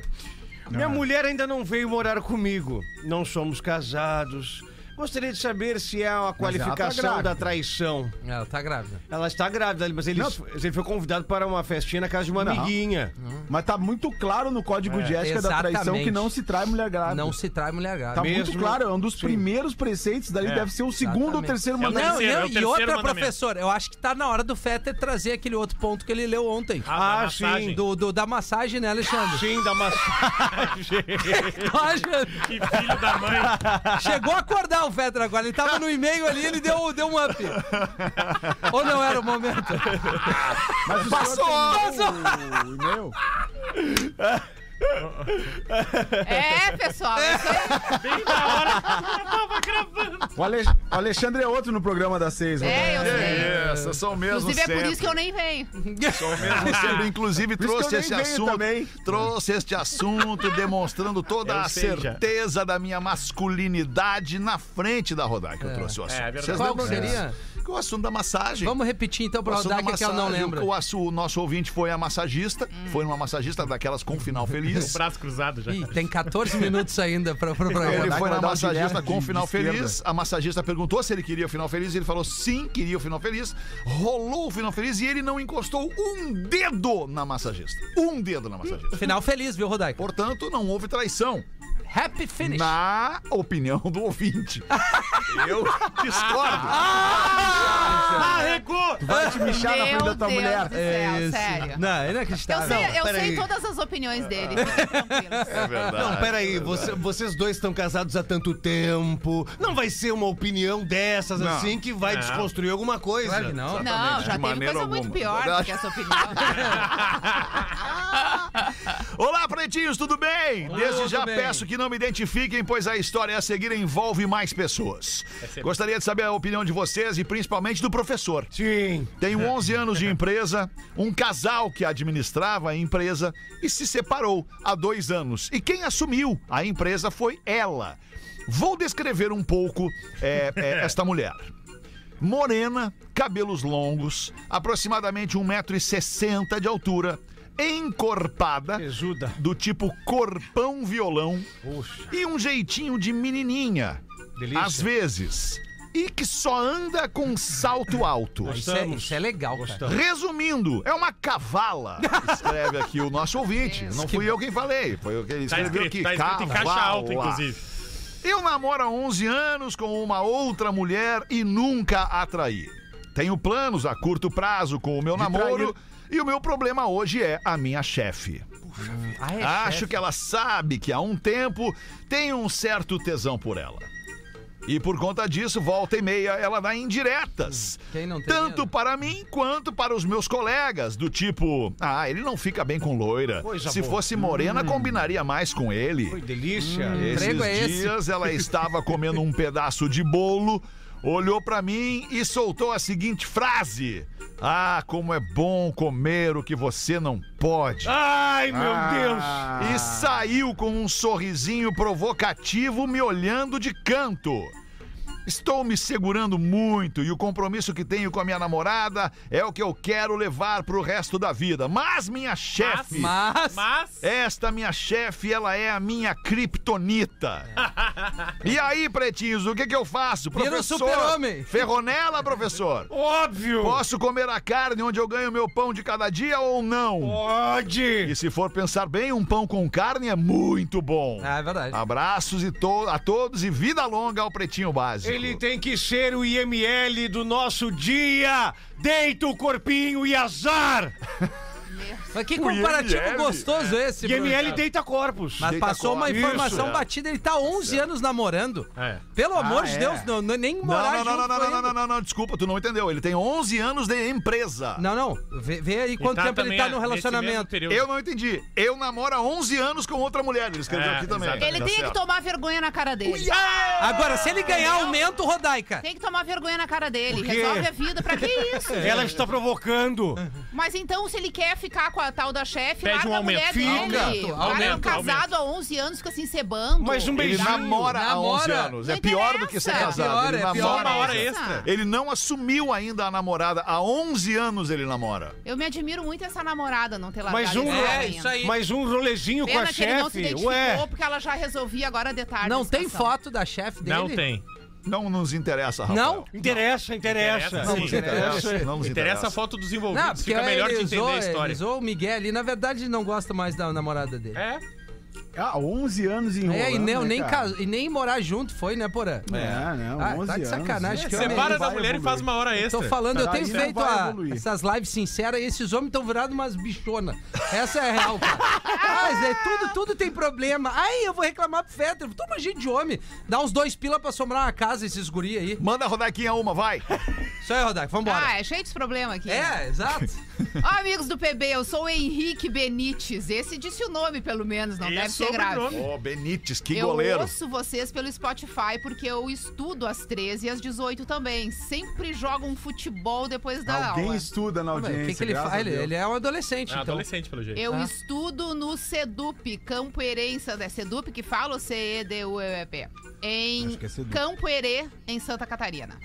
Minha mulher ainda não veio morar comigo. Não somos casados. Gostaria de saber se é uma qualificação grávida. da traição. Ela tá grávida. Ela está grávida, mas ele, ele foi convidado para uma festinha na casa de uma Não. amiguinha. Mas tá muito claro no código de ética da traição exatamente. que não se trai mulher grávida. Não se trai mulher grávida. Tá muito Mesmo- claro, é um dos Sim. primeiros preceitos dali, deve ser o segundo ou Exatamente. terceiro É o mandamento. Não, terceiro, é o não, e outra, mandamento. professor, eu acho que tá na hora do Fetter trazer aquele outro ponto que ele leu ontem. Ah, Ah, sim, massagem. Do, do- da massagem, né, Alexandre? Sim, da massagem. Olha, Que filho da mãe. Chegou a acordar o Fetter agora. Ele tava no e-mail ali, ele deu, deu um up. Ou não era o momento? Mas o Passou! tem o e-mail? É, pessoal, é isso aí. Bem na hora. Eu tava gravando. O, Ale- o Alexandre é outro no programa das seis. É, eu sei. Isso, são mesmo Inclusive é por sempre. isso que eu nem venho. Sou mesmo sempre. Inclusive, que eu trouxe esse assunto. também. Trouxe este assunto, demonstrando toda Eu a sei já. certeza da minha masculinidade na frente da Rodaica. Eu trouxe o assunto. é verdade. Vocês Qual que seria? O assunto da massagem. Vamos repetir então O pra assunto da Rodak que ela não lembra. O, assu- o nosso ouvinte foi a massagista. Foi uma massagista daquelas com final feliz. Braço cruzado já. Ih, tem 14 minutos ainda pra, pro programa. Ele foi na massagista com de- final feliz. A massagista perguntou se ele queria o final feliz. Ele falou sim, queria o final feliz. Rolou o final feliz e ele não encostou um dedo na massagista. Um dedo na massagista. Final feliz, viu, Rodaica? Portanto, não houve traição. Happy finish. Na opinião do ouvinte. Eu discordo. Arregou! Vai te mijar na frente da tua Deus mulher. do céu, sério. Não, é Eu inacreditável. sei, eu sei todas as opiniões dele. fiquem tranquilos. É verdade. Não, peraí, você- vocês dois estão casados há tanto tempo. Não vai ser uma opinião dessas Não. assim que vai Não. desconstruir alguma coisa. Claro que não. Não, já de teve coisa muito alguma. pior do que essa opinião. Olá, pretinhos, tudo bem? Desde tudo já bem. peço que não me identifiquem, pois a história a seguir envolve mais pessoas. Gostaria de saber a opinião de vocês e principalmente do professor. Sim. Tenho 11 anos de empresa, um casal que administrava a empresa e se separou há dois anos. E quem assumiu a empresa foi ela. Vou descrever um pouco é, é, esta mulher. morena, cabelos longos, aproximadamente 1,60m de altura, encorpada, do tipo corpão violão Puxa, e um jeitinho de menininha, delícia. às vezes, e que só anda com salto alto. Isso é, isso é legal, cara. Resumindo, é uma cavala, escreve aqui o nosso ouvinte. Não fui eu quem falei, foi o que ele Tá escreveu escrito, aqui. tá escrito em caixa cavala. alta, inclusive. Eu namoro há 11 anos com uma outra mulher e nunca a traí. Tenho planos a curto prazo com o meu namoro e o meu problema hoje é a minha chefe. Ah, é Acho chefe. que ela sabe que há um tempo tenho um certo tesão por ela. E por conta disso, volta e meia, ela dá indiretas. Quem não tem Tanto para mim quanto para os meus colegas, do tipo, ah, ele não fica bem com loira. Coisa Se boa. fosse morena, combinaria mais com ele. Foi delícia. Esses emprego é esse? dias ela estava comendo um pedaço de bolo, olhou pra mim e soltou a seguinte frase: Ah, como é bom comer o que você não pode. Ai, meu Deus. E saiu com um sorrisinho provocativo me olhando de canto. Estou me segurando muito e o compromisso que tenho com a minha namorada é o que eu quero levar pro resto da vida. Mas minha chefe. Mas. Mas. Esta minha chefe, ela é a minha kriptonita. e aí, pretinhos, o que que eu faço? Vira o Professor, super-homem. ferronela, professor? Óbvio. Posso comer a carne onde eu ganho meu pão de cada dia ou não? Pode. E se for pensar bem, um pão com carne é muito bom. Ah, é verdade. Abraços e to- a todos e vida longa ao Pretinho Básico. Ele tem que ser o IML do nosso dia. Deita o corpinho e azar. Mas que comparativo IML, gostoso esse, IML professor. deita corpos. Mas Deita passou uma corpos. informação Isso, é. batida, ele tá 11 anos namorando. É. Pelo amor Ah, de é? Deus, não, não- nem Não, morar não, não, junto não, não, foi não, não, ainda. não, não, desculpa, tu não entendeu. Ele tem 11 anos de empresa. Não, não. Vê, vê aí quanto tá tempo ele também tá a- no nesse mesmo relacionamento. período. Eu não entendi. Eu namoro há 11 anos com outra mulher. Ele escreveu É, aqui também. exatamente. Ele Tá tem certo. que tomar vergonha na cara dele. Agora, se ele ganhar aumento, Rodaica. Tem que tomar vergonha na cara dele. Resolve a vida. Pra que isso? Ela está provocando. Mas então, se ele quer ficar com a tal da chefe, Pede larga um a aumento. mulher Fica. dele. Aumento, O cara é um aumento, casado há 11 anos, fica se encebando. Mas um Ele beijinho. namora há 11 Namora. anos. Não É pior do que ser interessa. casado. É pior, ele é namora. pior. Só uma hora extra. Ele não assumiu ainda a namorada. Há 11 anos ele namora. Eu me admiro muito essa namorada não ter largado Mas um, esse É, isso aí. mas um rolezinho com a que ele não se chefe. identificou, Ué. porque ela já resolvia agora de tarde. Não a tem situação. foto da chefe dele? Não tem. Não nos interessa, Rafael. Não? Interessa, interessa. Interessa, Não nos interessa. Não nos Interessa a foto dos envolvidos, Não, fica melhor de ele entender usou, a ele história. usou o Miguel ali. Na verdade, ele não gosta mais da namorada dele. É? Ah, 11 anos enrolando, É, e nem, né, nem, cara? cas- e nem morar junto foi, né, Porã? É, não, Ah, 11 tá de anos. sacanagem. que É, homem- Separa da mulher e evoluir. faz uma hora extra. Tô falando, eu tenho isso feito a- essas lives sinceras e esses homens estão virados umas bichonas. Essa é a real, cara. Mas é, tudo, tudo tem problema. Aí eu vou reclamar pro Fetter. Toma gente de homem. Dá uns dois pila pra sombrar uma casa esses guri aí. Manda rodar aqui a uma, vai. Isso aí, Rodak, vambora. Ah, é cheio de problema aqui. é, exato. Ó, amigos do PB, eu sou o Henrique Benites. Esse disse o nome, pelo menos, não E deve ser grave. Ô, Benítez, que eu goleiro. ouço vocês pelo Spotify porque eu estudo às 13 e às 18 também. Sempre jogo um futebol depois da Alguém aula. estuda na audiência. O que, que ele faz? Ele, ele é um adolescente, É então. adolescente, pelo jeito. Eu Ah. estudo no CEDUP, Campo Santa... É CEDUP que fala ou C-E-D-U-E-P? Em Acho que é CEDUP. Campo Herê, em Santa Catarina.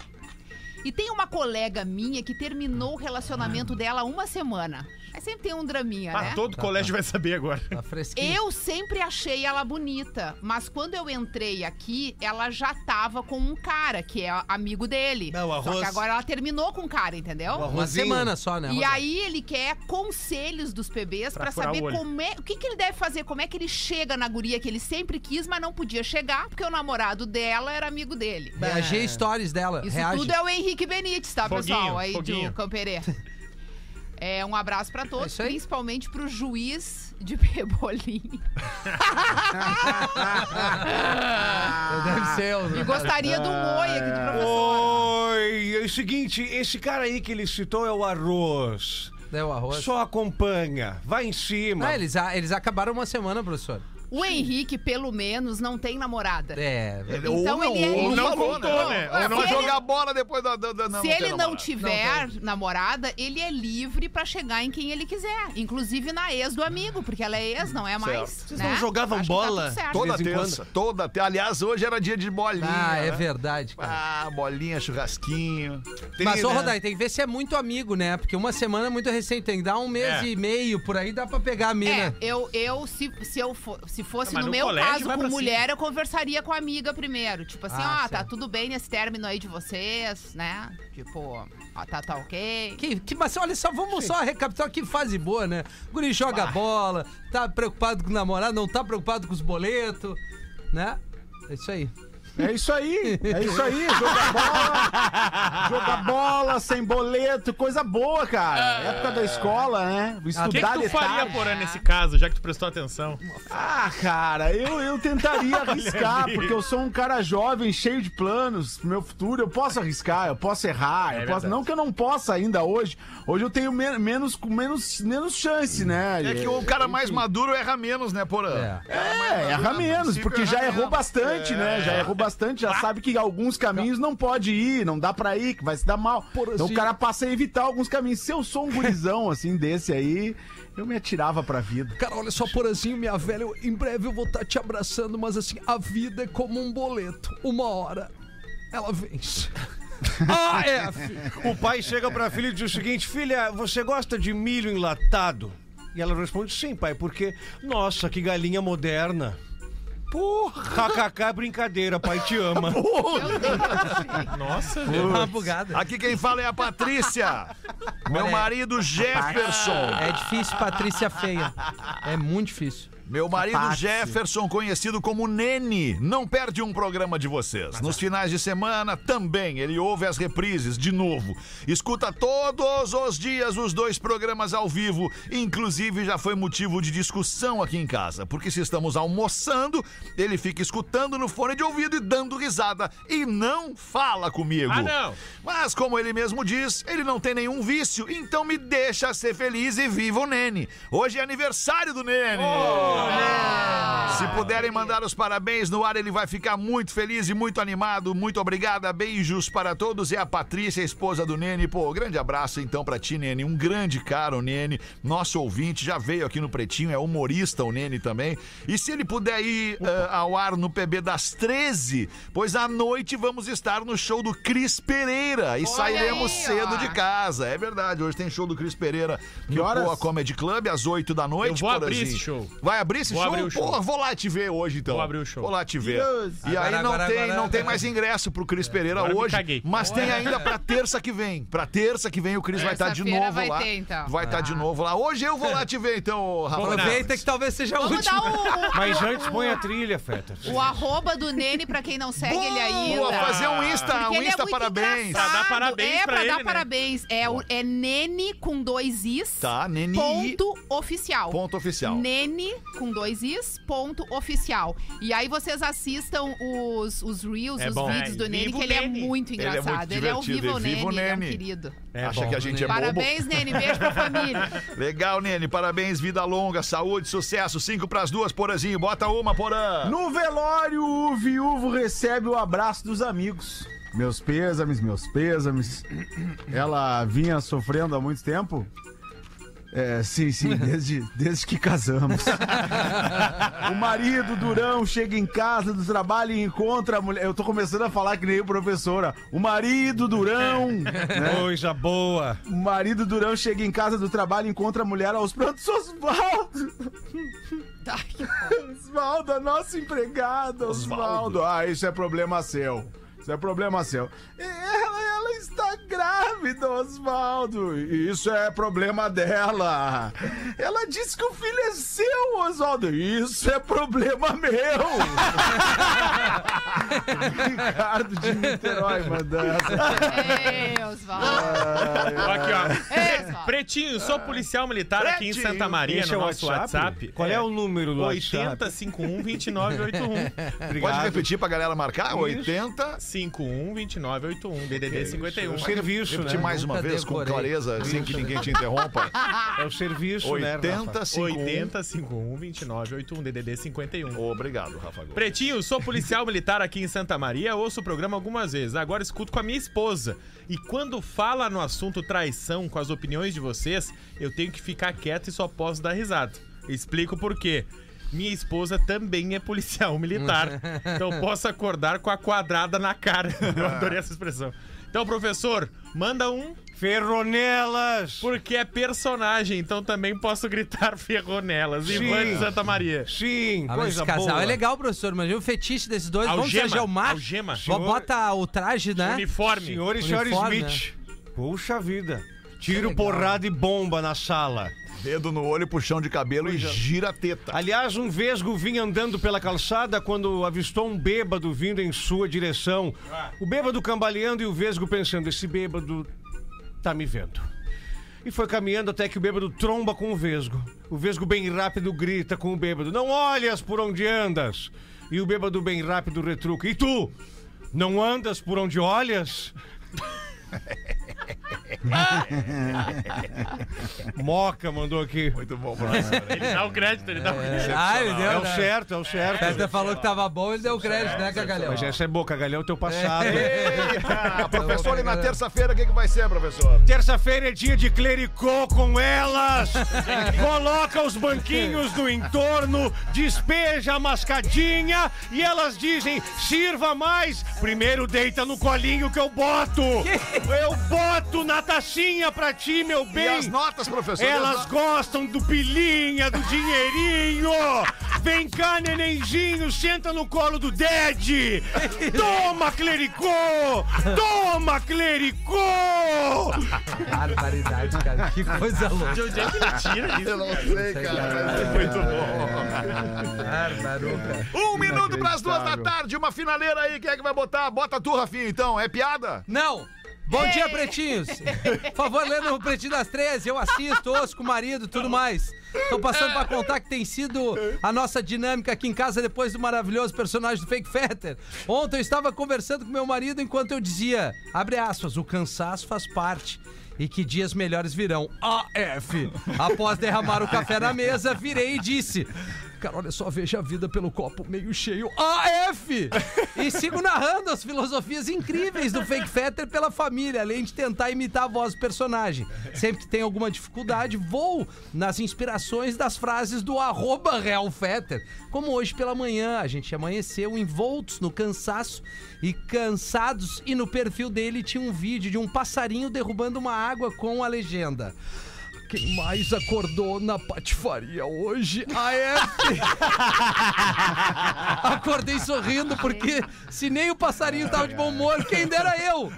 E tem uma colega minha que terminou o relacionamento dela há uma semana. Sempre tem um draminha, Ah, né? todo colégio vai saber agora. Tá fresquinho. Eu sempre achei ela bonita, mas quando eu entrei aqui, ela já tava com um cara que é amigo dele. Não, o Só arroz- que agora ela terminou com o cara, entendeu? O Uma semana só, né? E Rodak? aí ele quer conselhos dos PBs Pra pra furar saber o olho. como é, o que, que ele deve fazer, como é que ele chega na guria que ele sempre quis, mas não podia chegar, porque o namorado dela era amigo dele. Reagir stories dela. Isso reage. tudo é o Henrique Benites, tá, Foguinho, pessoal? Aí foguinho. do Camperê. É, um abraço pra É todos, aí. principalmente pro juiz de Pebolim. Deve ser o... E gostaria do Moi aqui de professor. Oi, é o seguinte, esse cara aí que ele citou é o Arroz. É o arroz. Só acompanha, vai em cima. Ah, eles, eles acabaram uma semana, professor. O Henrique, pelo menos, não tem namorada. É, Então ou não, ele é ou não Não, né? é, Ou não se ele- jogar bola depois da. da, da Se tem ele não tiver namorada, ele é livre pra chegar em quem ele quiser. Inclusive na ex do amigo, porque ela é ex, não é mais. Vocês né? não jogavam Acho tá bola? certo. Toda terça, toda terça. Aliás, hoje era dia de bolinha. Ah, é né? verdade, cara. Ah, bolinha, churrasquinho. Tem, Mas, ô, né? Rodai, tem que ver se é muito amigo, né? Porque uma semana é muito recente, tem que dar um mês É. e meio, por aí dá pra pegar a É, mina. eu, eu se, se eu fo- se fosse Ah, mas no no meu colégio caso vai com pra mulher, eu conversaria com a amiga primeiro. Tipo assim, Ah, ó, tá certo. tudo bem nesse término aí de vocês, né? Tipo, ó, tá, tá ok. Que, que- mas olha só, vamos só recapitular que fase boa, né? O guri joga bola, tá preocupado com o namorado, não tá preocupado com os boletos, né? É isso aí. É isso aí, é isso aí. Jogar bola, jogar bola sem boleto, coisa boa, cara. Época da escola, né? O que, Estudar que tu faria. Porã, nesse caso, já que tu prestou atenção? Ah, cara, eu, eu tentaria arriscar, ali. porque eu sou um cara jovem, cheio de planos pro meu futuro. Eu posso arriscar, eu posso errar. eu posso, não que eu não possa ainda hoje. Hoje eu tenho men- menos, menos, menos chance, né? É que o cara mais maduro erra menos, né, Porã? É. É, erra menos, porque já errou bastante, né? Já errou bastante, já sabe que alguns caminhos não pode ir, não dá pra ir, que vai se dar mal. Então o cara passa a evitar alguns caminhos. Se eu sou um gurizão, assim, desse aí, eu me atirava pra vida. Cara, olha só, Porazinho, minha velha, eu- em breve eu vou estar te abraçando, mas assim, a vida é como um boleto. Uma hora, ela vence. Ah, é. O pai chega pra filha e diz o seguinte: Filha, você gosta de milho enlatado? E ela responde: Sim, pai, porque. Nossa, que galinha moderna. Porra! KKK é brincadeira, pai te ama. Nossa, Uma bugada. Aqui quem fala é a Patrícia. Meu marido Jefferson. É difícil, Patrícia feia. É muito difícil. Meu marido Patsy. Jefferson, conhecido como Nene, não perde um programa de vocês. Nos finais de semana também ele ouve as reprises de novo. Escuta todos os dias os dois programas ao vivo. Inclusive já foi motivo de discussão aqui em casa, porque se estamos almoçando, ele fica escutando no fone de ouvido e dando risada e não fala comigo. Ah, não. Mas como ele mesmo diz, ele não tem nenhum vício, então me deixa ser feliz e viva o Nene. Hoje é aniversário do Nene. Se puderem mandar os parabéns no ar, ele vai ficar muito feliz e muito animado. Muito obrigada, beijos para todos. É a Patrícia, a esposa do Nene. Pô, grande abraço então pra ti, Nene. Um grande cara, o Nene. Nosso ouvinte, já veio aqui no Pretinho, é humorista o Nene também. E se ele puder ir eh, ao ar no PB das 13, pois à noite vamos estar no show do Cris Pereira. E sairemos aí, cedo de casa. É verdade, hoje tem show do Cris Pereira Que no horas? Poa Comedy Club, às 8 da noite. Eu vou abrir Porazinho. esse show. Vai abrir esse Vou show? abrir o show. Pô, vou lá te ver hoje então. Vou abrir o show. Vou lá te ver. Deus. E aí Agora, não, agora, tem, agora, não tem mais ingresso pro Cris Pereira Agora me hoje, mas tem ainda pra terça que vem. Pra terça que vem o Cris vai estar de Terça-feira novo vai lá. ter, então. Vai estar de novo lá. Hoje eu vou lá te ver então, Rafa. Aproveita que talvez seja dar o, o, Mas antes põe a trilha, Feta. o arroba do Nene pra quem não segue ele ainda. Boa, fazer um Insta, Porque um é Insta parabéns. engraçado. Pra dar parabéns é, pra pra ele, dar né? parabéns. É, o, é Nene com dois Is. Tá, Nene. Ponto oficial. Ponto oficial. Nene com dois Is, ponto oficial. E aí vocês assistam os, os Reels, É os bom. vídeos É, do Nene, viva que o ele é Nene. muito Ele é muito engraçado. Ele é, o divertido, Viva o e Nene, viva o ele é um Nene. querido. Acha que a gente é bobo? Parabéns, Nene. Beijo pra família. Legal, Nene. Parabéns, vida longa, saúde, sucesso. Cinco pras duas, Porazinho. Bota uma, Porã. No velório, o viúvo recebe o abraço dos amigos. Meus pêsames, meus pêsames. Ela vinha sofrendo há muito tempo? É, sim, sim, desde, desde que casamos. o marido Durão chega em casa do trabalho e encontra a mulher. Eu tô começando a falar que nem o professora. O marido Durão. né? Coisa boa. O marido Durão chega em casa do trabalho e encontra a mulher aos prantos. Osvaldo! Osvaldo, a nossa empregada, Osvaldo. Ah, isso é problema seu. Isso é problema seu. Ela, ela está grávida, Osvaldo. Isso é problema dela. Ela disse que o filho é seu, Osvaldo. Isso é problema meu. Ricardo de Niterói mandando essa. Ei, Osvaldo. Aqui, ó. Ei, Osvaldo. Pretinho, sou policial militar aqui em Pretinho. Santa Maria, é no o nosso WhatsApp. Qual é o número do WhatsApp? 8051-2981. Pode repetir pra galera marcar? 80. 51-2981, DDD 51. O serviço, Repetir né? mais uma Nunca vez com decorei. clareza, sem que ninguém te interrompa. É o serviço, né, Rafa? 80, 51. 8051-2981, DDD 51. Obrigado, Rafa Gomes. Pretinho, sou policial militar aqui em Santa Maria, ouço o programa algumas vezes. Agora escuto com a minha esposa. E quando fala no assunto traição com as opiniões de vocês, eu tenho que ficar quieto e só posso dar risada. Explico por quê. Minha esposa também é policial militar. então eu posso acordar com a quadrada na cara. Eu adorei essa expressão. Então, professor, manda um Ferronelas! porque é personagem, então também posso gritar ferronelas. Sim. Ivan de Santa Maria. Sim, Ah, mas coisa esse casal boa. é legal, professor. Imagina o fetiche desses dois. Vamos Algema, ser Gelmar. algema. Bo- Bota o traje, né? Uniforme. Senhor e senhora Smith. Puxa vida. Tiro, porrada e bomba na sala. Dedo no olho, puxão de cabelo e gira a teta. Aliás, um vesgo vinha andando pela calçada quando avistou um bêbado vindo em sua direção. O bêbado cambaleando e o vesgo pensando: esse bêbado tá me vendo. E foi caminhando até que o bêbado tromba com o vesgo. O vesgo, bem rápido, grita com o bêbado: Não olhas por onde andas. E o bêbado, bem rápido, retruca: E tu? Não andas por onde olhas? Moca mandou aqui. Muito bom, professor. Ele dá o crédito, ele dá o crédito. Ah, ele deu, É o né? certo, é o certo. Festa falou que tava bom, ele deu crédito, né, Cagalhão? Mas essa é boa, Cagalhão, é o teu passado. Eita, professor, e na terça-feira o que, que vai ser, professor? Terça-feira é dia de clericô com elas. Coloca os banquinhos no entorno, despeja a mascadinha e elas dizem: sirva mais. Primeiro deita no colinho que eu boto. Eu boto na tacinha pra ti, meu E bem. as notas, professor? Elas gostam do pilinha, do dinheirinho. Vem cá, nenenzinho, senta no colo do Ded. Toma, clericô! Toma, clericô! Barbaridade, cara. Que coisa louca. De onde é que ele tira isso? Eu não sei, cara. mas é muito bom. Barbaruca. Um minuto pras duas da tarde, uma finaleira aí. Quem é que vai botar? Bota tu, Rafinha, então. É piada? Não! Bom dia, pretinhos! Por favor, lendo o Pretinho das 13, eu assisto, ouço com o marido tudo mais. Tô passando pra contar que tem sido a nossa dinâmica aqui em casa depois do maravilhoso personagem do Fake Fetter. Ontem eu estava conversando com meu marido enquanto eu dizia, abre aspas, o cansaço faz parte. E que dias melhores virão. AF. Após derramar o café na mesa, virei e disse: Cara, olha só, veja a vida pelo copo meio cheio. AF! E sigo narrando as filosofias incríveis do Fake Fetter pela família, além de tentar imitar a voz do personagem. Sempre que tem alguma dificuldade, vou nas inspirações das frases do arroba Real Fetter. Como hoje pela manhã, a gente amanheceu envoltos no cansaço e cansados, e no perfil dele tinha um vídeo de um passarinho derrubando uma água com a legenda. Quem mais acordou na patifaria hoje? AF! Acordei sorrindo porque se nem o passarinho tava de bom humor, quem dera eu!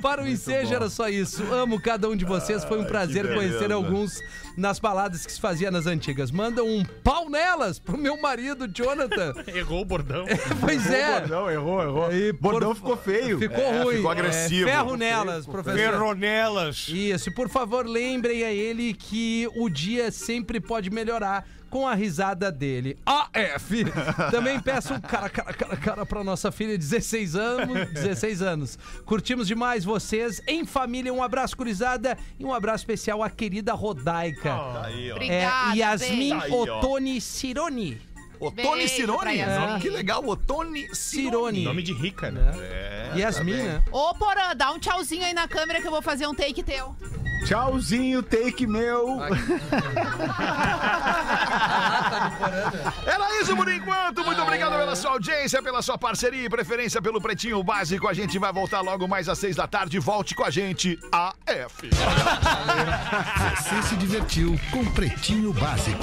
Para o ensejo era só isso. Amo cada um de vocês, foi um prazer conhecer alguns nas baladas que se fazia nas antigas. Manda um pau nelas pro meu marido, Jonathan. Errou o bordão. Pois é. Não, errou, errou. Aí, Bordão por- ficou feio. Ficou É, ruim. ficou agressivo. É, ferro Ficou nelas, professor. Ferronelas. Isso, e por favor, lembrem a ele que o dia sempre pode melhorar com a risada dele. AF! Também peço um cara, cara, cara, cara pra nossa filha de 16 anos. 16 anos. Curtimos demais vocês. Em família, um abraço curizada e um abraço especial à querida Rodaica. Aí, ó. Obrigada, é Yasmin. Aí, ó. Otoni Cironi. Otone Cirone? Que legal, Otone Cirone. Nome de rica, né? Yasmin, tá né? Ô, Porã, dá um tchauzinho aí na câmera que eu vou fazer um take teu. Tchauzinho, take meu. Era isso por enquanto. Muito obrigado pela sua audiência, pela sua parceria e preferência pelo Pretinho Básico. A gente vai voltar logo mais às seis da tarde. Volte com a gente, AF. Você se divertiu com Pretinho Básico.